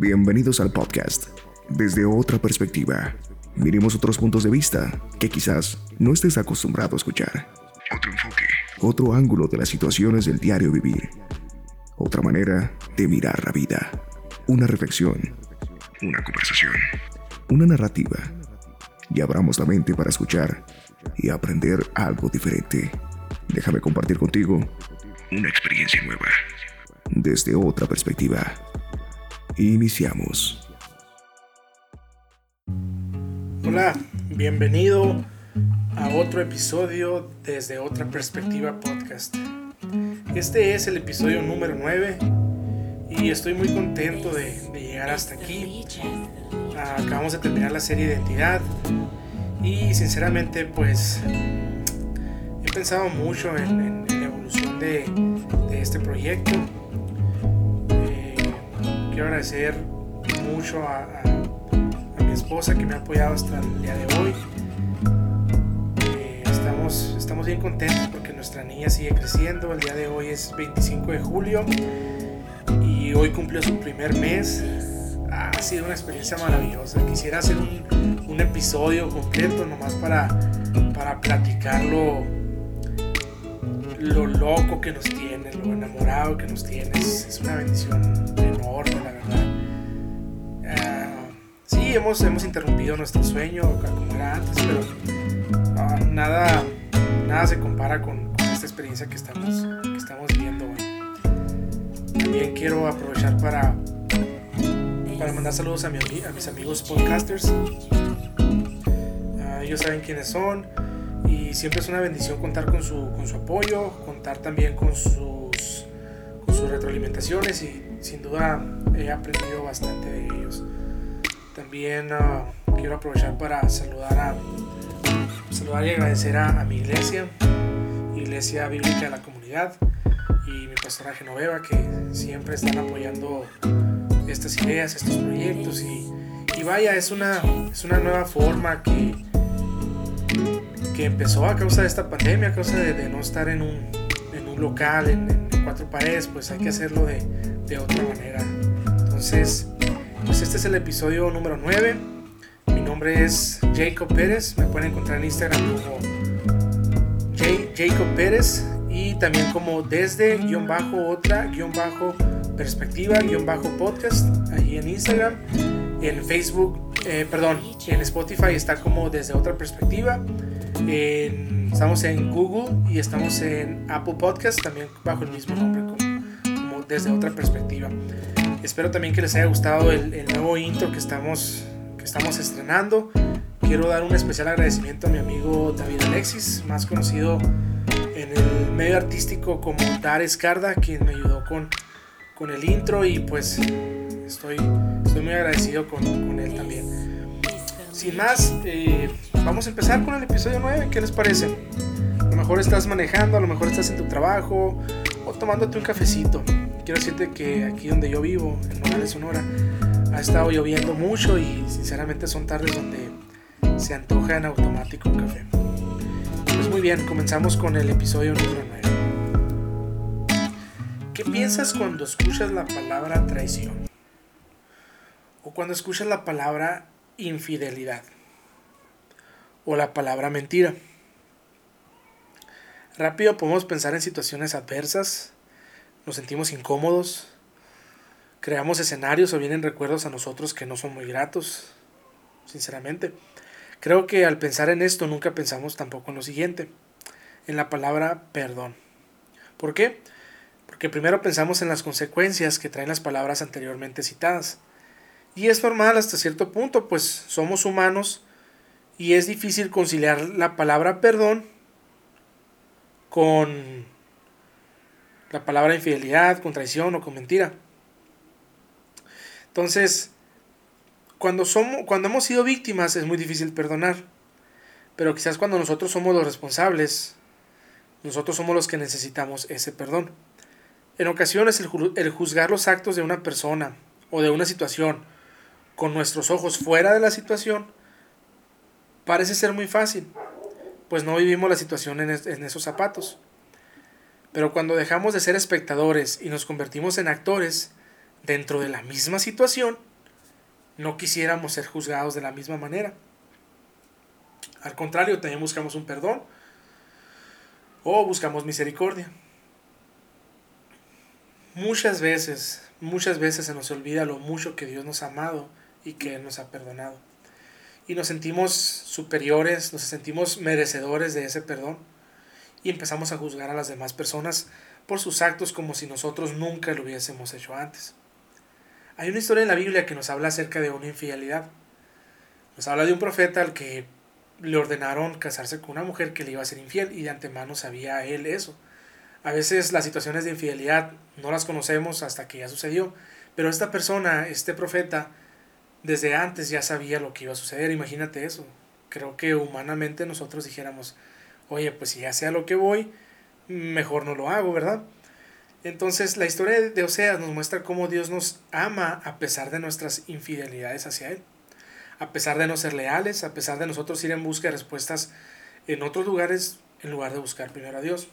Bienvenidos al podcast. Desde otra perspectiva, miremos otros puntos de vista que quizás no estés acostumbrado a escuchar. Otro enfoque. Otro ángulo de las situaciones del diario vivir. Otra manera de mirar la vida. Una reflexión. Una conversación. Una narrativa. Y abramos la mente para escuchar y aprender algo diferente. Déjame compartir contigo una experiencia nueva. Desde otra perspectiva. Iniciamos. Hola, bienvenido a otro episodio desde otra perspectiva podcast. Este es el episodio número 9 y estoy muy contento de, llegar hasta aquí. Acabamos de terminar la serie Identidad y sinceramente pues he pensado mucho en, la evolución de, este proyecto. Quiero agradecer mucho a, mi esposa que me ha apoyado hasta el día de hoy. Eh, estamos, estamos bien contentos porque nuestra niña sigue creciendo. El día de hoy es 25 de julio y hoy cumplió su primer mes. Ha sido una experiencia maravillosa. Quisiera hacer un, un episodio completo nomás para, para platicarlo lo loco que nos tiene, lo enamorado que nos tiene. Es, una bendición enorme, la verdad. Uh, sí, hemos, hemos interrumpido nuestro sueño como era antes, pero ah, nada, nada se compara con, esta experiencia que estamos, que estamos viviendo. También quiero aprovechar para, para mandar saludos a, mi, a mis amigos podcasters. Uh, ellos saben quiénes son y siempre es una bendición contar con su, con su apoyo, contar también con con retroalimentaciones y sin duda he aprendido bastante de ellos. También ah, quiero aprovechar para saludar, a, saludar y agradecer a, mi iglesia, Iglesia Bíblica de la Comunidad y mi pastora Genoveva que siempre están apoyando estas ideas, estos proyectos y, y vaya, es una, es una nueva forma que que empezó a causa de esta pandemia, a causa de, no estar en un, en un local, en, cuatro paredes, pues hay que hacerlo de, de, otra manera. Entonces, pues este es el episodio número 9. Mi nombre es Jacob Pérez, me pueden encontrar en Instagram como J, Jacob Pérez y también como desde guion bajo otra guion bajo perspectiva guion bajo podcast ahí en Instagram en Facebook eh, perdón en Spotify está como desde otra perspectiva estamos en Google y estamos en Apple Podcast, también bajo el mismo nombre, como, desde otra perspectiva. Espero también que les haya gustado el, nuevo intro que estamos, que estamos estrenando. Quiero dar un especial agradecimiento a mi amigo David Alexis, más conocido en el medio artístico como Dar Escarda, quien me ayudó con, con el intro y pues estoy, estoy muy agradecido con, con él también. Sin más, eh, vamos a empezar con el episodio 9. ¿Qué les parece? A lo mejor estás manejando, a lo mejor estás en tu trabajo o tomándote un cafecito. Quiero decirte que aquí donde yo vivo, en Nogales, Sonora, ha estado lloviendo mucho y sinceramente son tardes donde se antoja en automático un café. Pues muy bien, comenzamos con el episodio número 9. ¿Qué piensas cuando escuchas la palabra traición? O cuando escuchas la palabra infidelidad? o la palabra mentira. Rápido podemos pensar en situaciones adversas, nos sentimos incómodos, creamos escenarios o vienen recuerdos a nosotros que no son muy gratos, sinceramente. Creo que al pensar en esto nunca pensamos tampoco en lo siguiente, en la palabra perdón. ¿Por qué? Porque primero pensamos en las consecuencias que traen las palabras anteriormente citadas. Y es normal hasta cierto punto, pues somos humanos y es difícil conciliar la palabra perdón con la palabra infidelidad, con traición o con mentira. Entonces, cuando, somos, cuando hemos sido víctimas es muy difícil perdonar. Pero quizás cuando nosotros somos los responsables, nosotros somos los que necesitamos ese perdón. En ocasiones el, el juzgar los actos de una persona o de una situación con nuestros ojos fuera de la situación Parece ser muy fácil, pues no vivimos la situación en, esos zapatos. Pero cuando dejamos de ser espectadores y nos convertimos en actores, dentro de la misma situación, no quisiéramos ser juzgados de la misma manera. Al contrario, también buscamos un perdón o buscamos misericordia. Muchas veces, muchas veces se nos olvida lo mucho que Dios nos ha amado y que nos ha perdonado. Y nos sentimos superiores, nos sentimos merecedores de ese perdón y empezamos a juzgar a las demás personas por sus actos como si nosotros nunca lo hubiésemos hecho antes. Hay una historia en la Biblia que nos habla acerca de una infidelidad. Nos habla de un profeta al que le ordenaron casarse con una mujer que le iba a ser infiel y de antemano sabía él eso. A veces las situaciones de infidelidad no las conocemos hasta que ya sucedió, pero esta persona, este profeta, desde antes ya sabía lo que iba a suceder, imagínate eso. Creo que humanamente nosotros dijéramos, oye, pues si ya sea lo que voy, mejor no lo hago, ¿verdad? Entonces la historia de Oseas nos muestra cómo Dios nos ama a pesar de nuestras infidelidades hacia Él a pesar de no ser leales, a pesar de nosotros ir en busca de respuestas en otros lugares en lugar de buscar primero a Dios.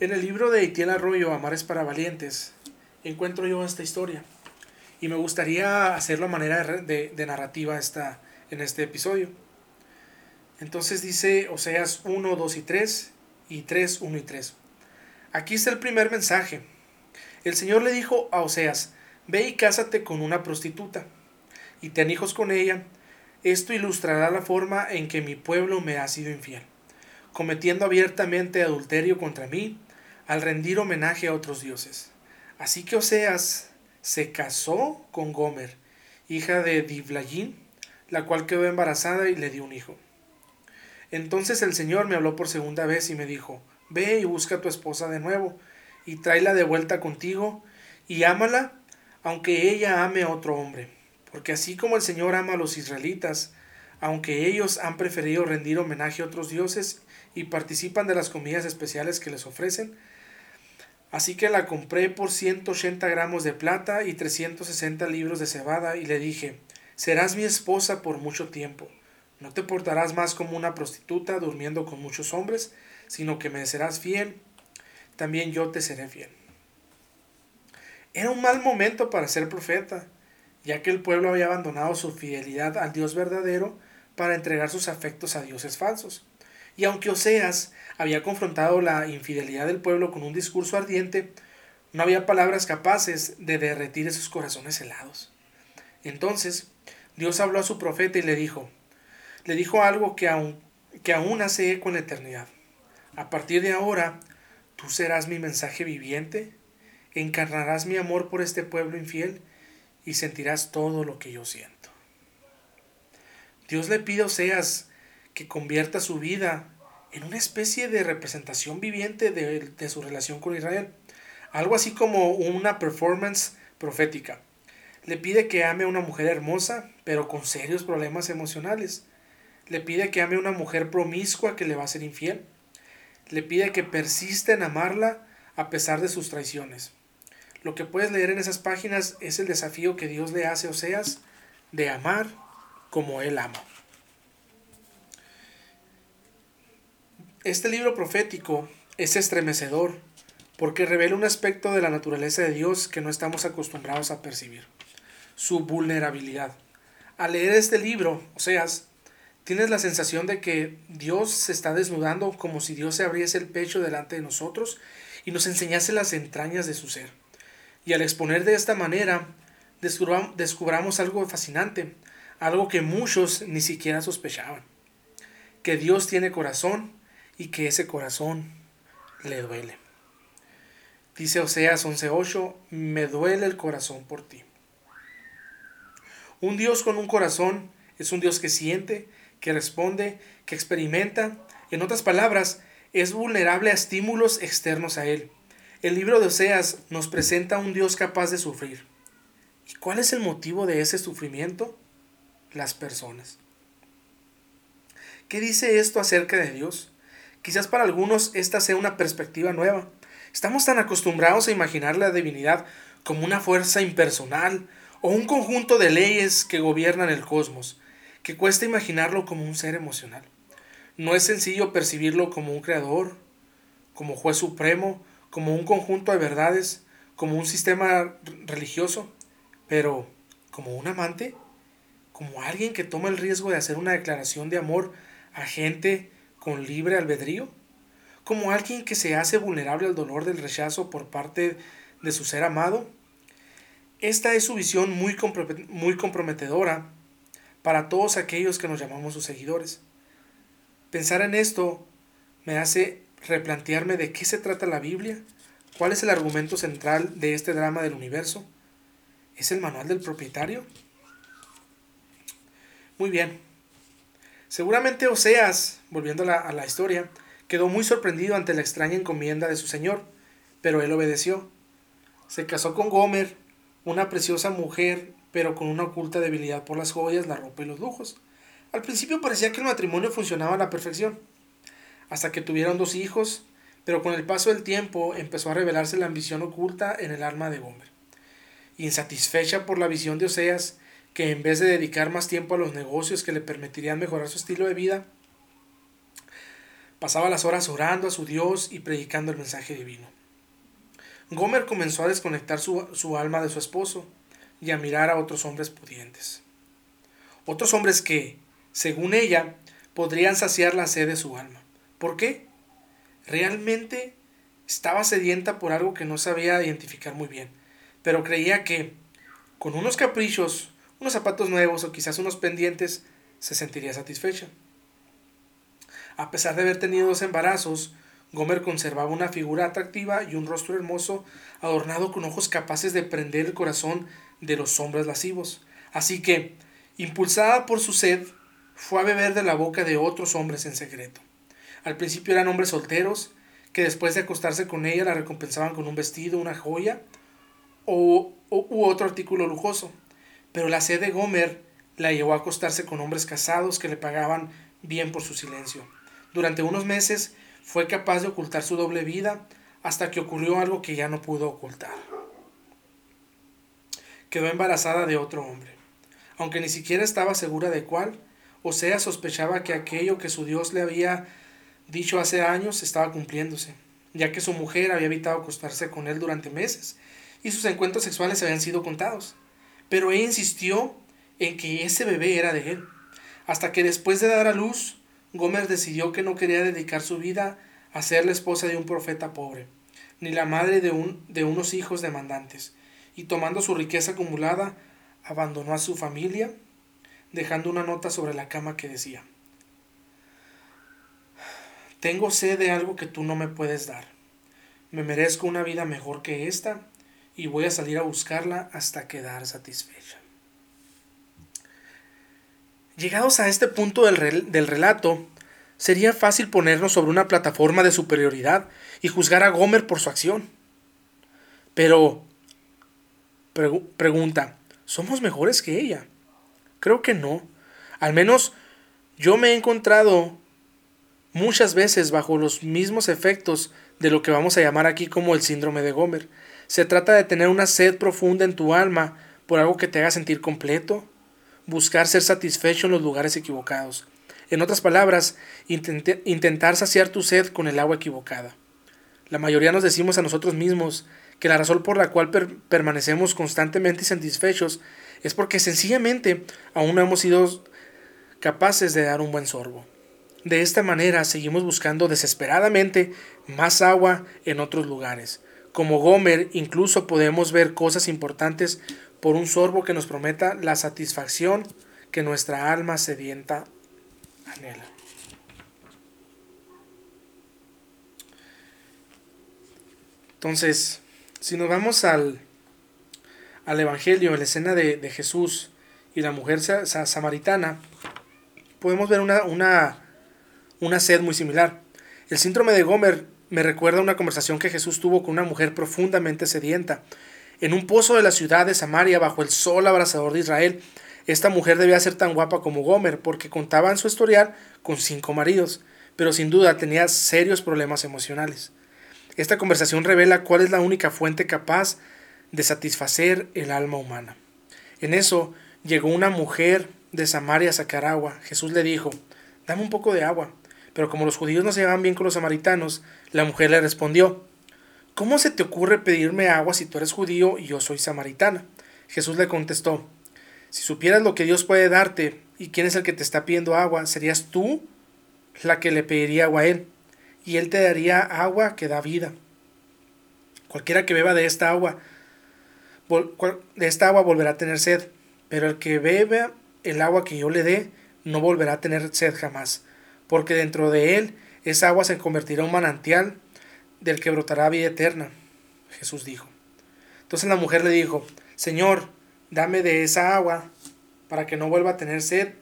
En el libro de Itiel Arroyo, Amar es para valientes, encuentro yo esta historia y me gustaría hacerlo a manera de, de narrativa esta, en este episodio. Entonces dice Oseas 1, 2 y 3 y 3, 1 y 3. Aquí está el primer mensaje. El Señor le dijo a Oseas, ve y cásate con una prostituta y ten hijos con ella, esto ilustrará la forma en que mi pueblo me ha sido infiel, cometiendo abiertamente adulterio contra mí, al rendir homenaje a otros dioses. Así que Oseas se casó con Gomer, hija de Diblayin, la cual quedó embarazada y le dio un hijo. Entonces el Señor me habló por segunda vez y me dijo, Ve y busca a tu esposa de nuevo, y tráela de vuelta contigo, y ámala, aunque ella ame a otro hombre porque así como el Señor ama a los israelitas, aunque ellos han preferido rendir homenaje a otros dioses y participan de las comidas especiales que les ofrecen, así que la compré por 180 gramos de plata y 360 libros de cebada y le dije, serás mi esposa por mucho tiempo. No te portarás más como una prostituta durmiendo con muchos hombres, sino que me serás fiel. También yo te seré fiel. Era un mal momento para ser profeta ya que el pueblo había abandonado su fidelidad al Dios verdadero para entregar sus afectos a dioses falsos. Y aunque Oseas había confrontado la infidelidad del pueblo con un discurso ardiente, no había palabras capaces de derretir esos corazones helados. Entonces, Dios habló a su profeta y le dijo, le dijo algo que aún, que aún hace eco en la eternidad. A partir de ahora, tú serás mi mensaje viviente, encarnarás mi amor por este pueblo infiel y sentirás todo lo que yo siento. Dios le pide a Oseas que convierta su vida en una especie de representación viviente de, su relación con Israel. Algo así como una performance profética. Le pide que ame a una mujer hermosa, pero con serios problemas emocionales. Le pide que ame a una mujer promiscua que le va a ser infiel. Le pide que persista en amarla a pesar de sus traiciones. Lo que puedes leer en esas páginas es el desafío que Dios le hace a Oseas de amar como Él ama. Este libro profético es estremecedor porque revela un aspecto de la naturaleza de Dios que no estamos acostumbrados a percibir, su vulnerabilidad. Al leer este libro, Oseas, tienes la sensación de que Dios se está desnudando como si Dios se abriese el pecho delante de nosotros y nos enseñase las entrañas de su ser. Y al exponer de esta manera, descubramos algo fascinante, algo que muchos ni siquiera sospechaban, que Dios tiene corazón y que ese corazón le duele. Dice Oseas 11:8, me duele el corazón por ti. Un Dios con un corazón es un Dios que siente, que responde, que experimenta, en otras palabras, es vulnerable a estímulos externos a Él. El libro de Oseas nos presenta a un Dios capaz de sufrir. ¿Y cuál es el motivo de ese sufrimiento? Las personas. ¿Qué dice esto acerca de Dios? Quizás para algunos esta sea una perspectiva nueva. Estamos tan acostumbrados a imaginar la divinidad como una fuerza impersonal o un conjunto de leyes que gobiernan el cosmos, que cuesta imaginarlo como un ser emocional. No es sencillo percibirlo como un creador, como juez supremo como un conjunto de verdades, como un sistema religioso, pero como un amante, como alguien que toma el riesgo de hacer una declaración de amor a gente con libre albedrío, como alguien que se hace vulnerable al dolor del rechazo por parte de su ser amado. Esta es su visión muy, muy comprometedora para todos aquellos que nos llamamos sus seguidores. Pensar en esto me hace replantearme de qué se trata la Biblia ¿Cuál es el argumento central de este drama del universo? ¿Es el manual del propietario? Muy bien. Seguramente Oseas, volviendo a la, historia, quedó muy sorprendido ante la extraña encomienda de su señor, pero él obedeció. Se casó con Gomer, una preciosa mujer, pero con una oculta debilidad por las joyas, la ropa y los lujos. Al principio parecía que el matrimonio funcionaba a la perfección, hasta que tuvieron dos hijos pero con el paso del tiempo empezó a revelarse la ambición oculta en el alma de Gomer. Insatisfecha por la visión de Oseas, que en vez de dedicar más tiempo a los negocios que le permitirían mejorar su estilo de vida, pasaba las horas orando a su Dios y predicando el mensaje divino. Gomer comenzó a desconectar su, su alma de su esposo y a mirar a otros hombres pudientes. Otros hombres que, según ella, podrían saciar la sed de su alma. ¿Por qué? realmente estaba sedienta por algo que no sabía identificar muy bien, pero creía que con unos caprichos, unos zapatos nuevos o quizás unos pendientes, se sentiría satisfecha. A pesar de haber tenido dos embarazos, Gomer conservaba una figura atractiva y un rostro hermoso, adornado con ojos capaces de prender el corazón de los hombres lascivos. Así que, impulsada por su sed, fue a beber de la boca de otros hombres en secreto. Al principio eran hombres solteros que después de acostarse con ella la recompensaban con un vestido, una joya o, u otro artículo lujoso. Pero la sed de Gomer la llevó a acostarse con hombres casados que le pagaban bien por su silencio. Durante unos meses fue capaz de ocultar su doble vida hasta que ocurrió algo que ya no pudo ocultar. Quedó embarazada de otro hombre. Aunque ni siquiera estaba segura de cuál, o sea, sospechaba que aquello que su Dios le había dicho hace años estaba cumpliéndose, ya que su mujer había evitado acostarse con él durante meses y sus encuentros sexuales habían sido contados. Pero ella insistió en que ese bebé era de él, hasta que después de dar a luz, Gómez decidió que no quería dedicar su vida a ser la esposa de un profeta pobre, ni la madre de, un, de unos hijos demandantes, y tomando su riqueza acumulada, abandonó a su familia, dejando una nota sobre la cama que decía, tengo sed de algo que tú no me puedes dar. Me merezco una vida mejor que esta y voy a salir a buscarla hasta quedar satisfecha. Llegados a este punto del, del relato, sería fácil ponernos sobre una plataforma de superioridad y juzgar a Gomer por su acción. Pero, pregunta, ¿somos mejores que ella? Creo que no. Al menos yo me he encontrado muchas veces bajo los mismos efectos de lo que vamos a llamar aquí como el síndrome de Gomer. Se trata de tener una sed profunda en tu alma por algo que te haga sentir completo, buscar ser satisfecho en los lugares equivocados. En otras palabras, intentar saciar tu sed con el agua equivocada. La mayoría nos decimos a nosotros mismos que la razón por la cual permanecemos constantemente insatisfechos es porque sencillamente aún no hemos sido capaces de dar un buen sorbo. De esta manera seguimos buscando desesperadamente más agua en otros lugares. Como Gomer, incluso podemos ver cosas importantes por un sorbo que nos prometa la satisfacción que nuestra alma sedienta anhela. Entonces, si nos vamos al, al Evangelio, a la escena de, de Jesús y la mujer samaritana, podemos ver una, una una sed muy similar. El síndrome de Gomer me recuerda una conversación que Jesús tuvo con una mujer profundamente sedienta. En un pozo de la ciudad de Samaria, bajo el sol abrasador de Israel, esta mujer debía ser tan guapa como Gomer, porque contaba en su historial con cinco maridos, pero sin duda tenía serios problemas emocionales. Esta conversación revela cuál es la única fuente capaz de satisfacer el alma humana. En eso llegó una mujer de Samaria a sacar agua. Jesús le dijo, dame un poco de agua. Pero como los judíos no se llevaban bien con los samaritanos, la mujer le respondió, ¿cómo se te ocurre pedirme agua si tú eres judío y yo soy samaritana? Jesús le contestó, si supieras lo que Dios puede darte y quién es el que te está pidiendo agua, serías tú la que le pediría agua a él, y él te daría agua que da vida. Cualquiera que beba de esta agua, de esta agua volverá a tener sed, pero el que bebe el agua que yo le dé, no volverá a tener sed jamás, porque dentro de él esa agua se convertirá en un manantial del que brotará vida eterna. Jesús dijo. Entonces la mujer le dijo, Señor, dame de esa agua para que no vuelva a tener sed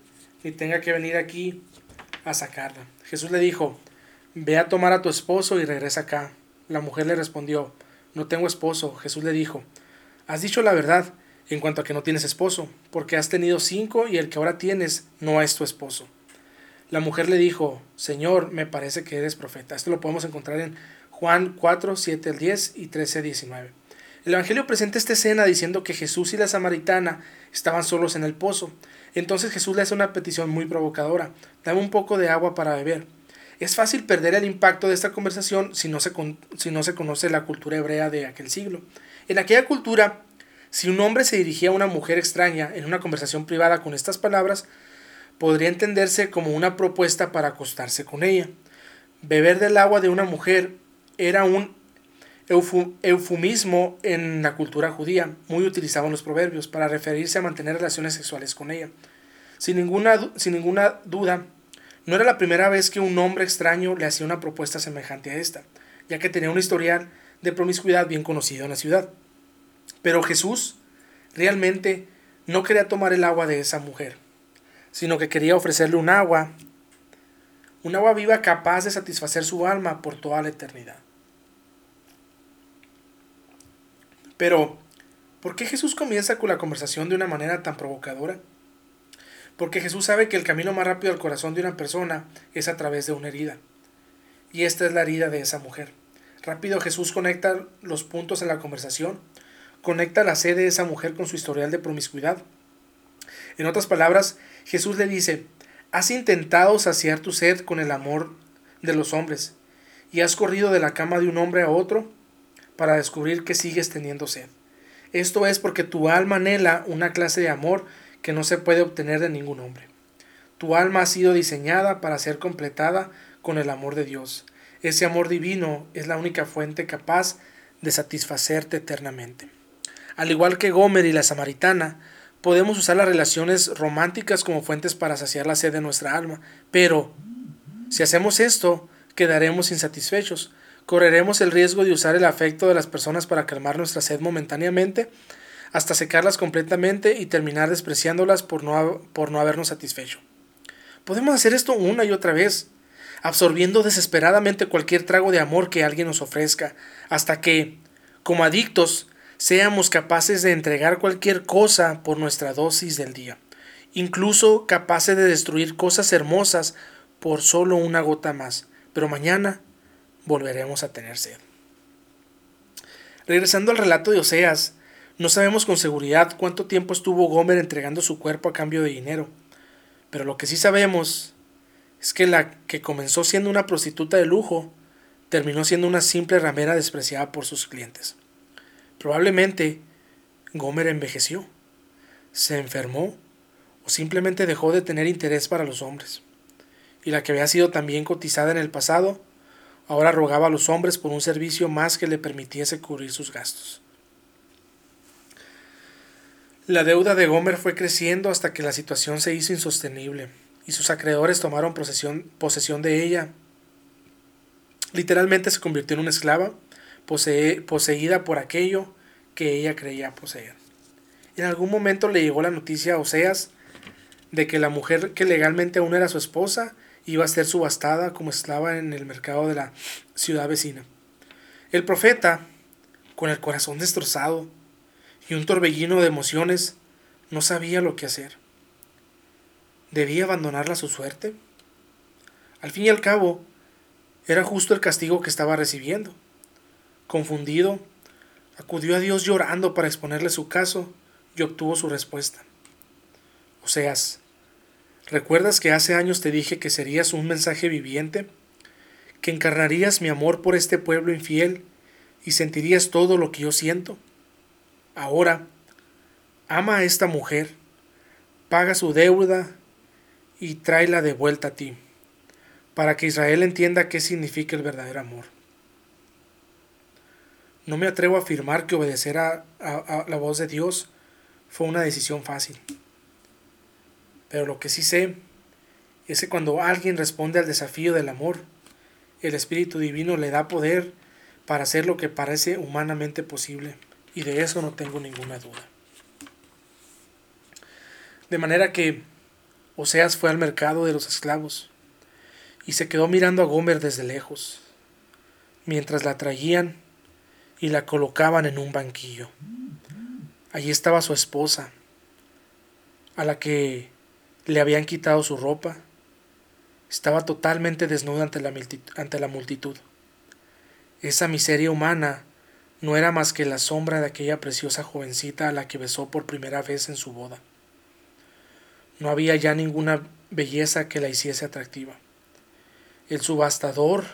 ni tenga que venir aquí a sacarla. Jesús le dijo, Ve a tomar a tu esposo y regresa acá. La mujer le respondió, No tengo esposo. Jesús le dijo, Has dicho la verdad en cuanto a que no tienes esposo, porque has tenido cinco y el que ahora tienes no es tu esposo. La mujer le dijo, Señor, me parece que eres profeta. Esto lo podemos encontrar en Juan 4, 7 al 10 y 13 19. El Evangelio presenta esta escena diciendo que Jesús y la samaritana estaban solos en el pozo. Entonces Jesús le hace una petición muy provocadora. Dame un poco de agua para beber. Es fácil perder el impacto de esta conversación si no, se si no se conoce la cultura hebrea de aquel siglo. En aquella cultura, si un hombre se dirigía a una mujer extraña en una conversación privada con estas palabras, podría entenderse como una propuesta para acostarse con ella. Beber del agua de una mujer era un eufemismo en la cultura judía, muy utilizado en los proverbios, para referirse a mantener relaciones sexuales con ella. Sin ninguna, sin ninguna duda, no era la primera vez que un hombre extraño le hacía una propuesta semejante a esta, ya que tenía un historial de promiscuidad bien conocido en la ciudad. Pero Jesús realmente no quería tomar el agua de esa mujer, sino que quería ofrecerle un agua, un agua viva capaz de satisfacer su alma por toda la eternidad. Pero, ¿por qué Jesús comienza con la conversación de una manera tan provocadora? Porque Jesús sabe que el camino más rápido al corazón de una persona es a través de una herida. Y esta es la herida de esa mujer. Rápido Jesús conecta los puntos en la conversación, conecta la sed de esa mujer con su historial de promiscuidad. En otras palabras, Jesús le dice, has intentado saciar tu sed con el amor de los hombres, y has corrido de la cama de un hombre a otro para descubrir que sigues teniendo sed. Esto es porque tu alma anhela una clase de amor que no se puede obtener de ningún hombre. Tu alma ha sido diseñada para ser completada con el amor de Dios. Ese amor divino es la única fuente capaz de satisfacerte eternamente. Al igual que Gomer y la samaritana, podemos usar las relaciones románticas como fuentes para saciar la sed de nuestra alma, pero si hacemos esto, quedaremos insatisfechos, correremos el riesgo de usar el afecto de las personas para calmar nuestra sed momentáneamente, hasta secarlas completamente y terminar despreciándolas por no, por no habernos satisfecho. Podemos hacer esto una y otra vez, absorbiendo desesperadamente cualquier trago de amor que alguien nos ofrezca, hasta que, como adictos, seamos capaces de entregar cualquier cosa por nuestra dosis del día, incluso capaces de destruir cosas hermosas por solo una gota más, pero mañana volveremos a tener sed. Regresando al relato de Oseas, no sabemos con seguridad cuánto tiempo estuvo Gomer entregando su cuerpo a cambio de dinero, pero lo que sí sabemos es que la que comenzó siendo una prostituta de lujo terminó siendo una simple ramera despreciada por sus clientes. Probablemente Gomer envejeció, se enfermó o simplemente dejó de tener interés para los hombres. Y la que había sido también cotizada en el pasado Ahora rogaba a los hombres por un servicio más que le permitiese cubrir sus gastos. La deuda de Gomer fue creciendo hasta que la situación se hizo insostenible y sus acreedores tomaron posesión, de ella. Literalmente se convirtió en una esclava, poseída por aquello que ella creía poseer. En algún momento le llegó la noticia a Oseas de que la mujer que legalmente aún era su esposa iba a ser subastada como esclava en el mercado de la ciudad vecina. El profeta, con el corazón destrozado y un torbellino de emociones, no sabía lo que hacer. ¿Debía abandonarla a su suerte? Al fin y al cabo, era justo el castigo que estaba recibiendo. Confundido, acudió a Dios llorando para exponerle su caso y obtuvo su respuesta. Oseas ¿Recuerdas que hace años te dije que serías un mensaje viviente? ¿Que encarnarías mi amor por este pueblo infiel y sentirías todo lo que yo siento. Ahora, ama a esta mujer, paga su deuda y tráela de vuelta a ti, para que Israel entienda qué significa el verdadero amor. No me atrevo a afirmar que obedecer a, la voz de Dios fue una decisión fácil. Pero lo que sí sé es que cuando alguien responde al desafío del amor, el Espíritu Divino le da poder para hacer lo que parece humanamente posible, y de eso no tengo ninguna duda. De manera que Oseas fue al mercado de los esclavos y se quedó mirando a Gomer desde lejos, mientras la traían y la colocaban en un banquillo. Allí estaba su esposa, a la que le habían quitado su ropa. Estaba totalmente desnuda ante la, ante la multitud. Esa miseria humana no era más que la sombra de aquella preciosa jovencita a la que besó por primera vez en su boda. No había ya ninguna belleza que la hiciese atractiva. El subastador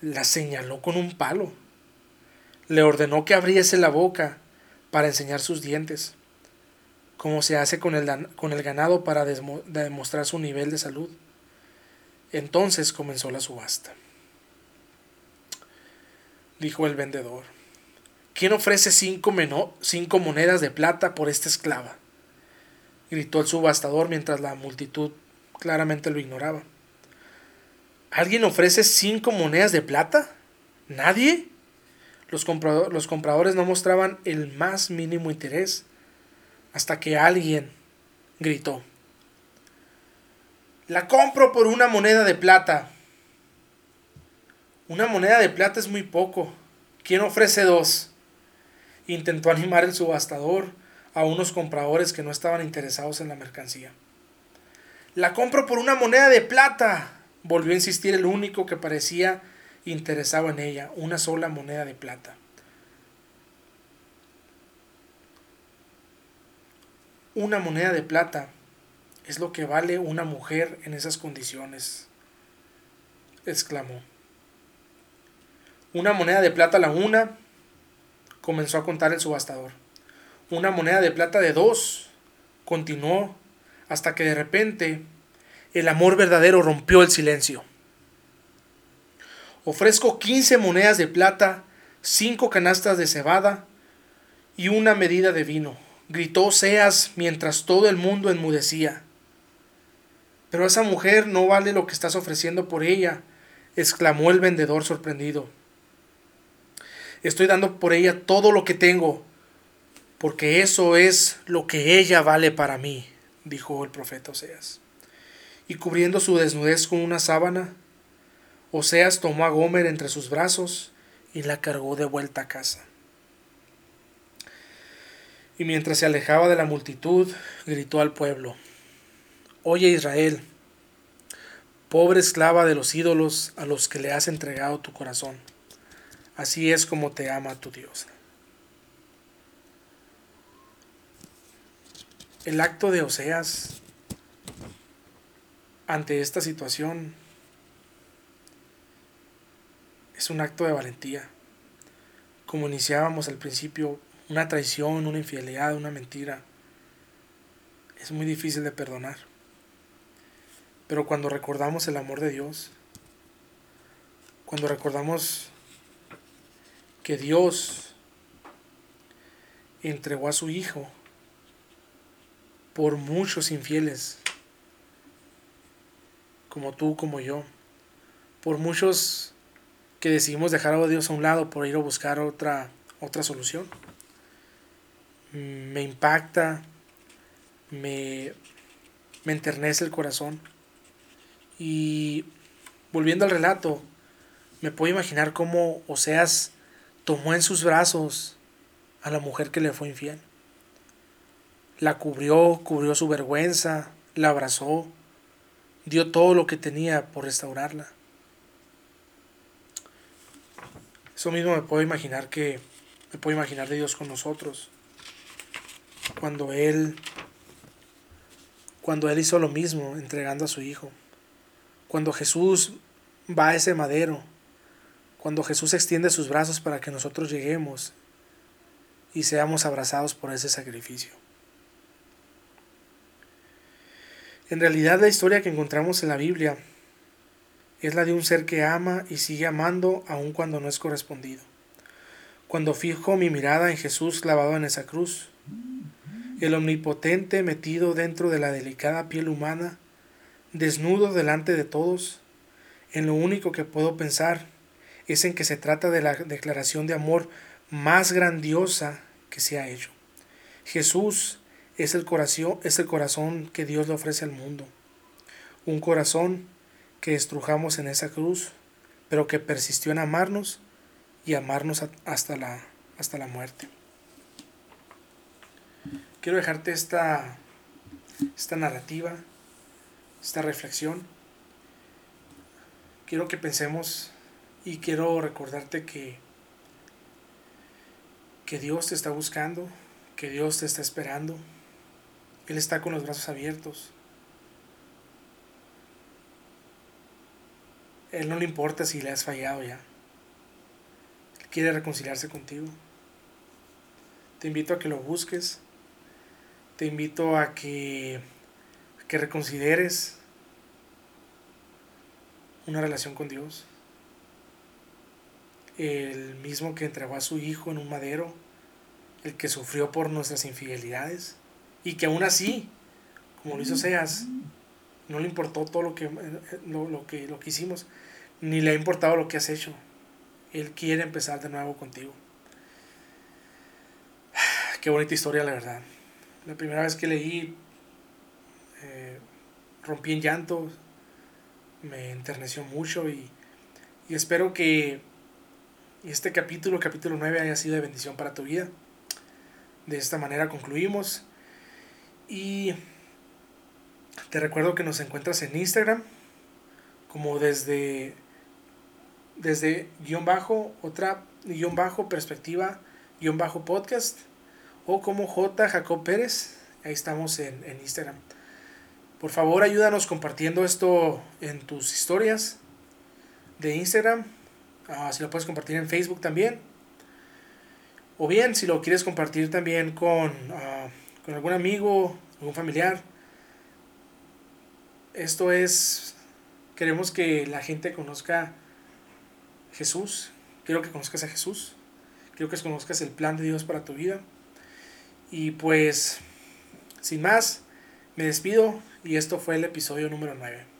la señaló con un palo. Le ordenó que abriese la boca para enseñar sus dientes, como se hace con el, con el ganado para demostrar su nivel de salud. Entonces comenzó la subasta. Dijo el vendedor, ¿quién ofrece cinco, cinco monedas de plata por esta esclava? gritó el subastador mientras la multitud claramente lo ignoraba. ¿Alguien ofrece cinco monedas de plata? ¿Nadie? Los, los compradores no mostraban el más mínimo interés hasta que alguien gritó. La compro por una moneda de plata. Una moneda de plata es muy poco. ¿Quién ofrece dos? Intentó animar el subastador a unos compradores que no estaban interesados en la mercancía. La compro por una moneda de plata, volvió a insistir el único que parecía interesado en ella, una sola moneda de plata. Una moneda de plata es lo que vale una mujer en esas condiciones, exclamó. Una moneda de plata la una, comenzó a contar el subastador una moneda de plata de dos. Continuó hasta que de repente el amor verdadero rompió el silencio. Ofrezco quince monedas de plata, cinco canastas de cebada y una medida de vino, gritó Seas mientras todo el mundo enmudecía. Pero esa mujer no vale lo que estás ofreciendo por ella, exclamó el vendedor sorprendido. Estoy dando por ella todo lo que tengo, porque eso es lo que ella vale para mí, dijo el profeta Oseas. Y cubriendo su desnudez con una sábana, Oseas tomó a Gomer entre sus brazos y la cargó de vuelta a casa. Y mientras se alejaba de la multitud, gritó al pueblo, Oye Israel, pobre esclava de los ídolos a los que le has entregado tu corazón, así es como te ama tu Dios. el acto de Oseas ante esta situación es un acto de valentía. Como iniciábamos al principio, una traición, una infidelidad, una mentira, es muy difícil de perdonar. Pero cuando recordamos el amor de Dios, cuando recordamos que Dios entregó a su Hijo por muchos infieles, como tú, como yo, por muchos que decidimos dejar a Dios a un lado por ir a buscar otra, otra solución. Me impacta, me, me enternece el corazón. Y volviendo al relato, me puedo imaginar cómo Oseas tomó en sus brazos a la mujer que le fue infiel la cubrió, cubrió su vergüenza, la abrazó, dio todo lo que tenía por restaurarla. Eso mismo me puedo imaginar que me puedo imaginar de Dios con nosotros. Cuando él cuando él hizo lo mismo entregando a su hijo. Cuando Jesús va a ese madero, cuando Jesús extiende sus brazos para que nosotros lleguemos y seamos abrazados por ese sacrificio. En realidad la historia que encontramos en la Biblia es la de un ser que ama y sigue amando aun cuando no es correspondido. Cuando fijo mi mirada en Jesús clavado en esa cruz, el omnipotente metido dentro de la delicada piel humana, desnudo delante de todos, en lo único que puedo pensar es en que se trata de la declaración de amor más grandiosa que se ha hecho. Jesús es el corazón, es el corazón que Dios le ofrece al mundo. Un corazón que estrujamos en esa cruz, pero que persistió en amarnos y amarnos hasta la, hasta la muerte. Quiero dejarte esta, esta narrativa, esta reflexión. Quiero que pensemos y quiero recordarte que, que Dios te está buscando, que Dios te está esperando. Él está con los brazos abiertos. Él no le importa si le has fallado ya. Él quiere reconciliarse contigo. Te invito a que lo busques. Te invito a que, a que reconsideres una relación con Dios el mismo que entregó a su hijo en un madero, el que sufrió por nuestras infidelidades, y que aún así, como lo hizo Seas, no le importó todo lo que, lo, que, lo que hicimos, ni le ha importado lo que has hecho. Él quiere empezar de nuevo contigo. Qué bonita historia, la verdad. La primera vez que leí, eh, rompí en llanto, me enterneció mucho y, y espero que este capítulo, capítulo 9, haya sido de bendición para tu vida. De esta manera concluimos. Y te recuerdo que nos encuentras en Instagram como desde desde guion bajo, otra guion bajo, perspectiva, guion bajo podcast, o como J. Jacob Pérez, ahí estamos en, en Instagram. Por favor, ayúdanos compartiendo esto en tus historias de Instagram, Ah, si lo puedes compartir en Facebook también. O bien, si lo quieres compartir también con, ah, con algún amigo, algún familiar. Esto es, queremos que la gente conozca Jesús. Quiero que conozcas a Jesús. Quiero que conozcas el plan de Dios para tu vida. Y pues, sin más, me despido y esto fue el episodio número 9.